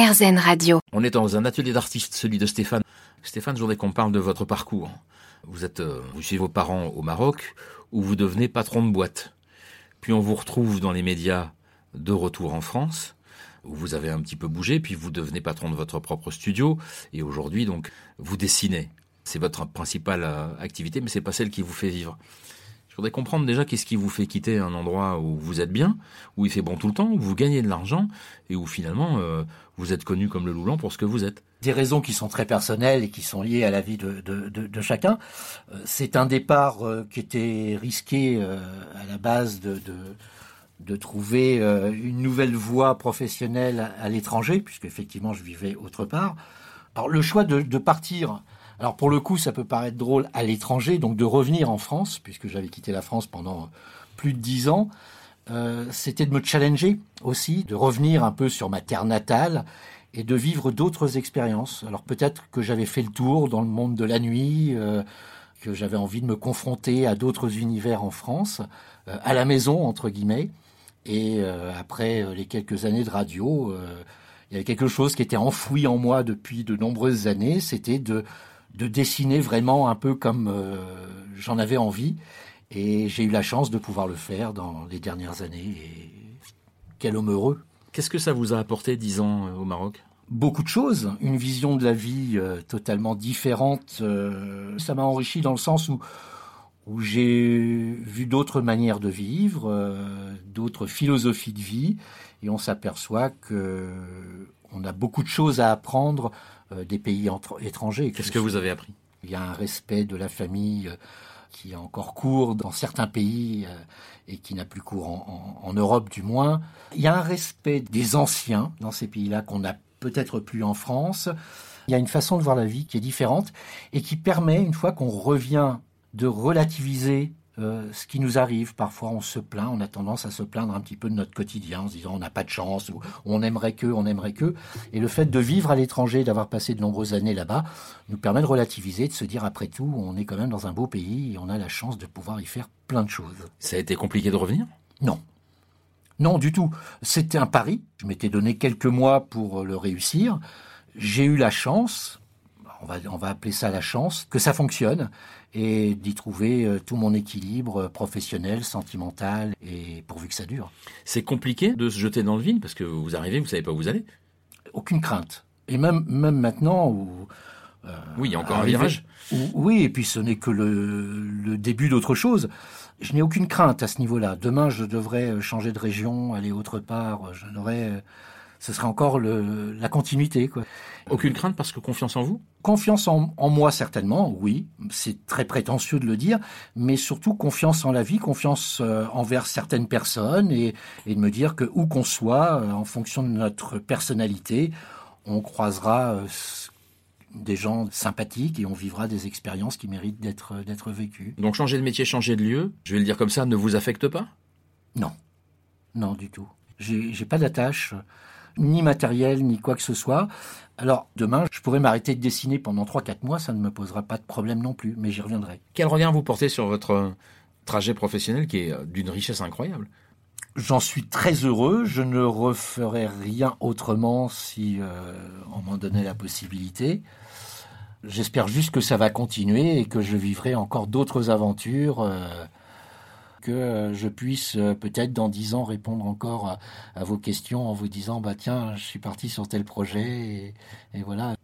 Radio. On est dans un atelier d'artiste, celui de Stéphane. Stéphane, je voudrais qu'on parle de votre parcours. Vous êtes euh, vous chez vos parents au Maroc, où vous devenez patron de boîte. Puis on vous retrouve dans les médias de retour en France, où vous avez un petit peu bougé, puis vous devenez patron de votre propre studio, et aujourd'hui donc vous dessinez. C'est votre principale euh, activité, mais c'est pas celle qui vous fait vivre. Voudrais comprendre déjà qu'est-ce qui vous fait quitter un endroit où vous êtes bien, où il fait bon tout le temps, où vous gagnez de l'argent, et où finalement euh, vous êtes connu comme le loulant pour ce que vous êtes. Des raisons qui sont très personnelles et qui sont liées à la vie de, chacun. Euh, c'est un départ euh, qui était risqué à la base de, de, trouver une nouvelle voie professionnelle à, l'étranger, puisque effectivement je vivais autre part. Alors le choix de partir, alors pour le coup ça peut paraître drôle à l'étranger, donc de revenir en France, puisque j'avais quitté la France pendant plus de dix ans, euh, c'était de me challenger aussi, de revenir un peu sur ma terre natale et de vivre d'autres expériences. Alors peut-être que j'avais fait le tour dans le monde de la nuit, euh, que j'avais envie de me confronter à d'autres univers en France, euh, à la maison entre guillemets. Et euh, après euh, les quelques années de radio, euh, il y avait quelque chose qui était enfoui en moi depuis de nombreuses années, c'était de, de dessiner vraiment un peu comme euh, j'en avais envie. Et j'ai eu la chance de pouvoir le faire dans les dernières années. Et quel homme heureux. Qu'est-ce que ça vous a apporté dix ans euh, au Maroc? Beaucoup de choses, une vision de la vie euh, totalement différente. euh, ça m'a enrichi dans le sens où, où j'ai vu d'autres manières de vivre, euh, d'autres philosophies de vie, et on s'aperçoit que on a beaucoup de choses à apprendre des pays entre- étrangers. Qu'est-ce que vous avez appris? Il y a un respect de la famille euh, qui a encore cours dans certains pays euh, et qui n'a plus cours en, en- en Europe du moins. Il y a un respect des anciens dans ces pays-là qu'on n'a peut-être plus en France. Il y a une façon de voir la vie qui est différente et qui permet, une fois qu'on revient, de relativiser euh, ce qui nous arrive. Parfois, on se plaint, on a tendance à se plaindre un petit peu de notre quotidien en se disant on n'a pas de chance ou on aimerait que, on aimerait que. Et le fait de vivre à l'étranger, d'avoir passé de nombreuses années là-bas, nous permet de relativiser, de se dire après tout, on est quand même dans un beau pays et on a la chance de pouvoir y faire plein de choses. Ça a été compliqué de revenir? Non. Non, du tout. C'était un pari. Je m'étais donné quelques mois pour le réussir. J'ai eu la chance, on va, on va appeler ça la chance, que ça fonctionne et d'y trouver euh, tout mon équilibre euh, professionnel, sentimental et pourvu que ça dure. C'est compliqué de se jeter dans le vide parce que vous arrivez, vous savez pas où vous allez. Aucune crainte. Et même, même maintenant où Oui, il y a encore un virage. Ou- Oui, et puis ce n'est que le, le début d'autre chose. Je n'ai aucune crainte à ce niveau-là. Demain, je devrais euh, changer de région, aller autre part. Je n'aurais, euh, ce serait encore le, la continuité. Quoi. Aucune crainte parce que confiance en vous? Confiance en, en moi, certainement, oui. C'est très prétentieux de le dire, mais surtout confiance en la vie, confiance euh, envers certaines personnes et, et de me dire que où qu'on soit, euh, en fonction de notre personnalité, on croisera euh, des gens sympathiques et on vivra des expériences qui méritent d'être d'être vécues. Donc changer de métier, changer de lieu, je vais le dire comme ça, ne vous affecte pas? Non, non du tout. J'ai j'ai pas d'attache, ni matérielle, ni quoi que ce soit. Alors demain, je pourrais m'arrêter de dessiner pendant 3-4 mois, ça ne me posera pas de problème non plus, mais j'y reviendrai. Quel regard vous portez sur votre euh, trajet professionnel qui est euh, d'une richesse incroyable? J'en suis très heureux. Je ne referai rien autrement si euh, on m'en donnait la possibilité. J'espère juste que ça va continuer et que je vivrai encore d'autres aventures, euh, que euh, je puisse euh, peut-être dans dix ans répondre encore à, vos questions en vous disant bah tiens je suis parti sur tel projet et, et voilà